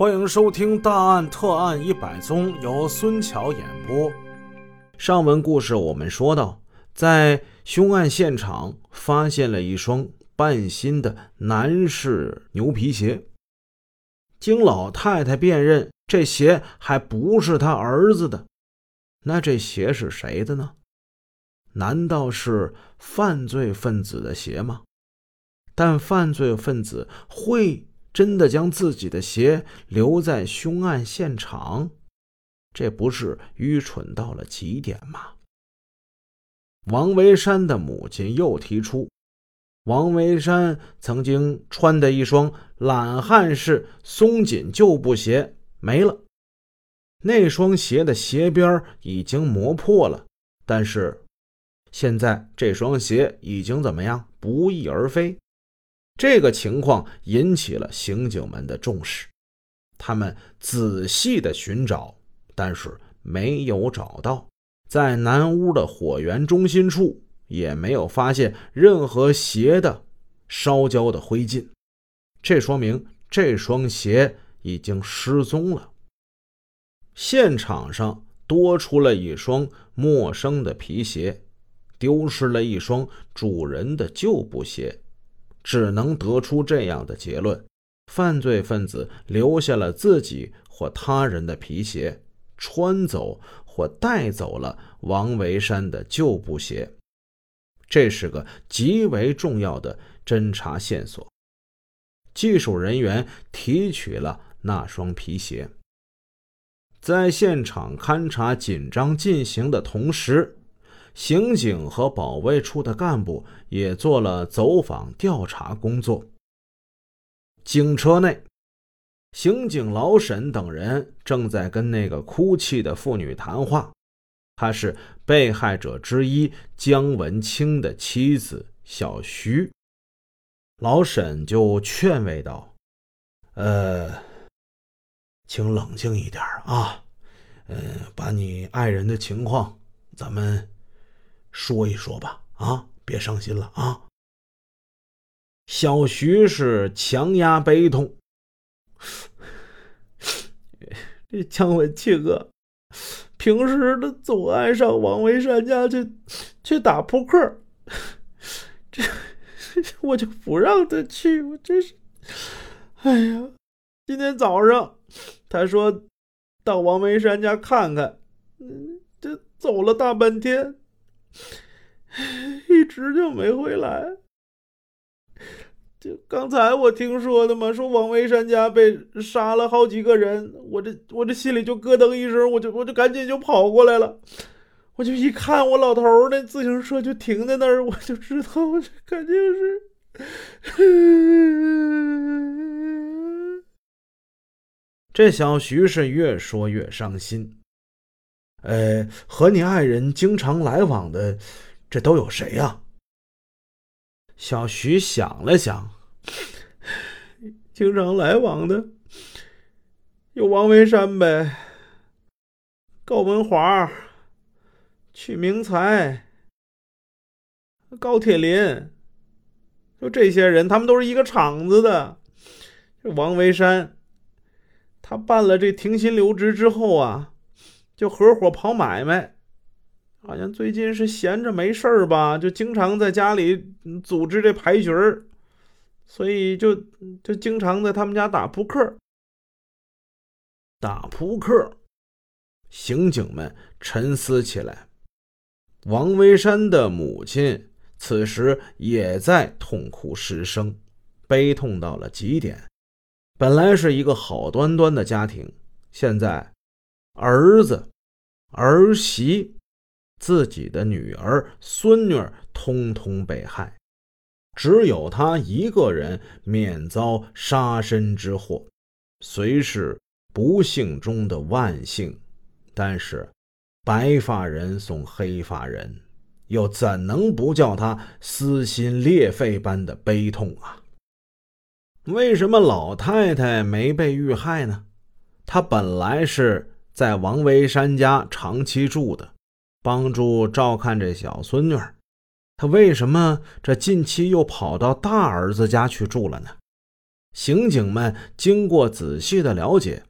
欢迎收听《大案特案一百宗》，由孙桥演播。上文故事我们说到，在凶案现场发现了一双半新的男士牛皮鞋。经老太太辨认，这鞋还不是他儿子的。那这鞋是谁的呢？难道是犯罪分子的鞋吗？但犯罪分子会？真的将自己的鞋留在凶案现场，这不是愚蠢到了极点吗？王维山的母亲又提出，王维山曾经穿的一双懒汉式松紧旧布鞋没了，那双鞋的鞋边已经磨破了，但是现在这双鞋已经怎么样？不翼而飞。这个情况引起了刑警们的重视，他们仔细的寻找，但是没有找到，在南屋的火源中心处也没有发现任何鞋的烧焦的灰烬，这说明这双鞋已经失踪了。现场上多出了一双陌生的皮鞋，丢失了一双主人的旧布鞋。只能得出这样的结论：犯罪分子留下了自己或他人的皮鞋，穿走或带走了王维山的旧布鞋。这是个极为重要的侦查线索。技术人员提取了那双皮鞋，在现场勘查紧张进行的同时。刑警和保卫处的干部也做了走访调查工作。警车内，刑警老沈等人正在跟那个哭泣的妇女谈话。她是被害者之一姜文清的妻子小徐。老沈就劝慰道：“呃，请冷静一点啊，嗯，把你爱人的情况，咱们。”说一说吧，啊，别伤心了啊。小徐是强压悲痛，这姜文庆啊，平时他总爱上王维山家去去打扑克，这我就不让他去，我真是，哎呀，今天早上他说到王维山家看看，这走了大半天。一直就没回来。就刚才我听说的嘛，说王维山家被杀了好几个人，我这我这心里就咯噔一声，我就我就赶紧就跑过来了。我就一看，我老头那自行车就停在那儿，我就知道这肯定是。这小徐是越说越伤心。呃，和你爱人经常来往的，这都有谁呀？小徐想了想，经常来往的有王维山呗，高文华、曲明才、高铁林，就这些人，他们都是一个厂子的。这王维山，他办了这停薪留职之后啊。就合伙跑买卖，好像最近是闲着没事儿吧，就经常在家里组织这牌局儿，所以就就经常在他们家打扑克。打扑克，刑警们沉思起来。王维山的母亲此时也在痛哭失声，悲痛到了极点。本来是一个好端端的家庭，现在。儿子、儿媳、自己的女儿、孙女，通通被害，只有他一个人免遭杀身之祸，虽是不幸中的万幸，但是白发人送黑发人，又怎能不叫他撕心裂肺般的悲痛啊？为什么老太太没被遇害呢？她本来是。在王维山家长期住的，帮助照看这小孙女儿，他为什么这近期又跑到大儿子家去住了呢？刑警们经过仔细的了解，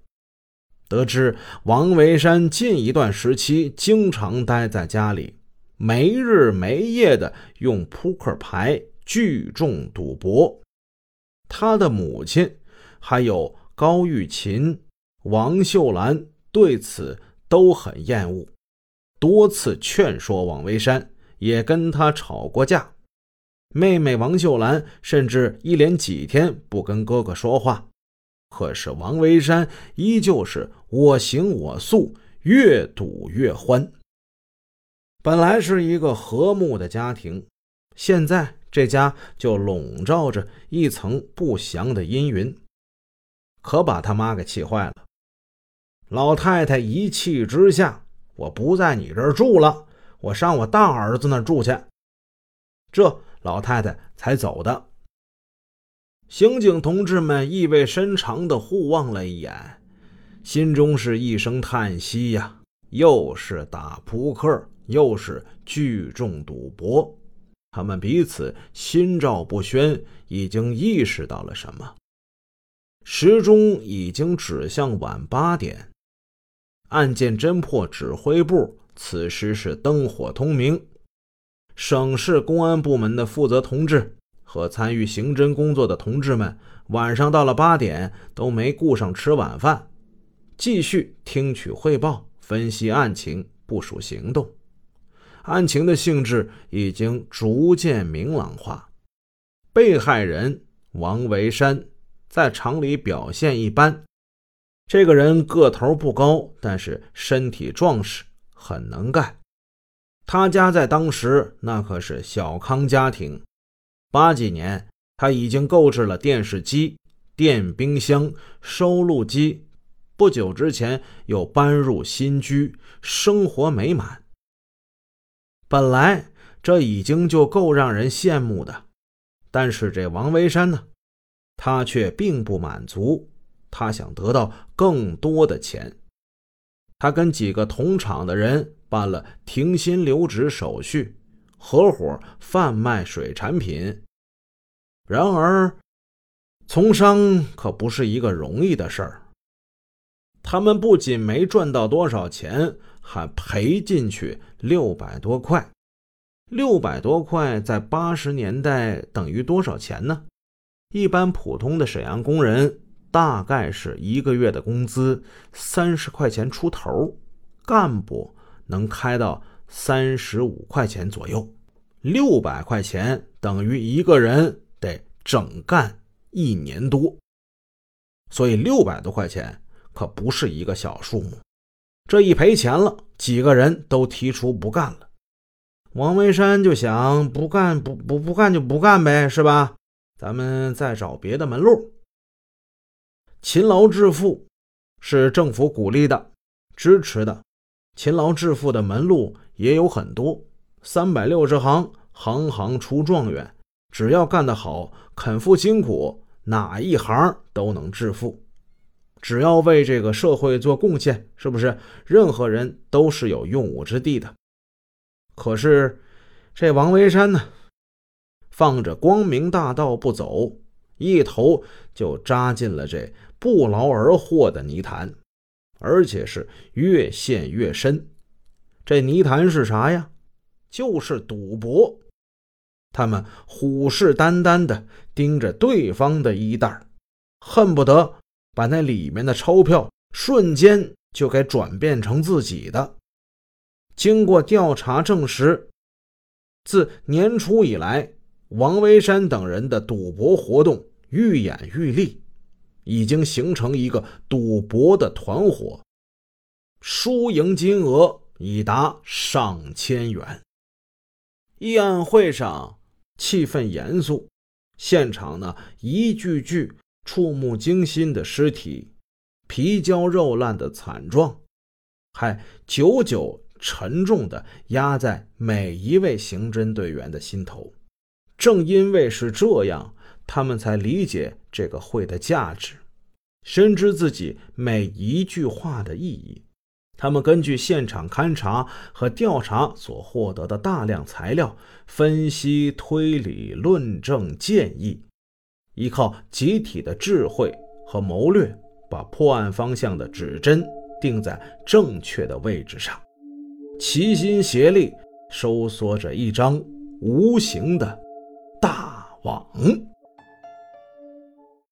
得知王维山近一段时期经常待在家里，没日没夜的用扑克牌聚众赌博。他的母亲还有高玉琴、王秀兰对此都很厌恶，多次劝说王维山，也跟他吵过架。妹妹王秀兰甚至一连几天不跟哥哥说话，可是王维山依旧是我行我素，越赌越欢。本来是一个和睦的家庭，现在这家就笼罩着一层不祥的阴云，可把他妈给气坏了。老太太一气之下，我不在你这儿住了，我上我大儿子那儿住去。这。老太太才走的。刑警同志们意味深长的互望了一眼，心中是一声叹息呀。又是打扑克，又是聚众赌博，他们彼此心照不宣，已经意识到了什么。时钟已经指向晚八点，案件侦破指挥部此时是灯火通明。省市公安部门的负责同志和参与刑侦工作的同志们，晚上到了八点都没顾上吃晚饭，继续听取汇报、分析案情、部署行动。案情的性质已经逐渐明朗化。被害人王维山在厂里表现一般，这个人个头不高，但是身体壮实，很能干。他家在当时那可是小康家庭，八几年他已经购置了电视机、电冰箱、收录机，不久之前又搬入新居，生活美满。本来这已经就够让人羡慕的，但是这王维山呢，他却并不满足，他想得到更多的钱。他跟几个同厂的人。办了停薪留职手续，合伙贩卖水产品。然而，从商可不是一个容易的事儿。他们不仅没赚到多少钱，还赔进去六百多块。六百多块在八十年代等于多少钱呢？一般普通的沈阳工人大概是一个月的工资三十块钱出头，干部。能开到三十五块钱左右，六百块钱等于一个人得整干一年多，所以六百多块钱可不是一个小数目。这一赔钱了，几个人都提出不干了。王维山就想不干不不不干就不干呗，是吧？咱们再找别的门路。勤劳致富是政府鼓励的、支持的。勤劳致富的门路也有很多，三百六十行，行行出状元。只要干得好，肯付辛苦，哪一行都能致富。只要为这个社会做贡献，是不是？任何人都是有用武之地的。可是这王维山呢，放着光明大道不走，一头就扎进了这不劳而获的泥潭。而且是越陷越深，这泥潭是啥呀？就是赌博。他们虎视眈眈地盯着对方的衣袋，恨不得把那里面的钞票瞬间就给转变成自己的。经过调查证实，自年初以来，王维山等人的赌博活动愈演愈烈。已经形成一个赌博的团伙，输赢金额已达上千元。议案会上气氛严肃，现场呢一具具触目惊心的尸体，皮焦肉烂的惨状，还久久沉重地压在每一位刑侦队员的心头。正因为是这样。他们才理解这个会的价值，深知自己每一句话的意义。他们根据现场勘查和调查所获得的大量材料，分析、推理、论证、建议，依靠集体的智慧和谋略，把破案方向的指针定在正确的位置上，齐心协力收缩着一张无形的大网。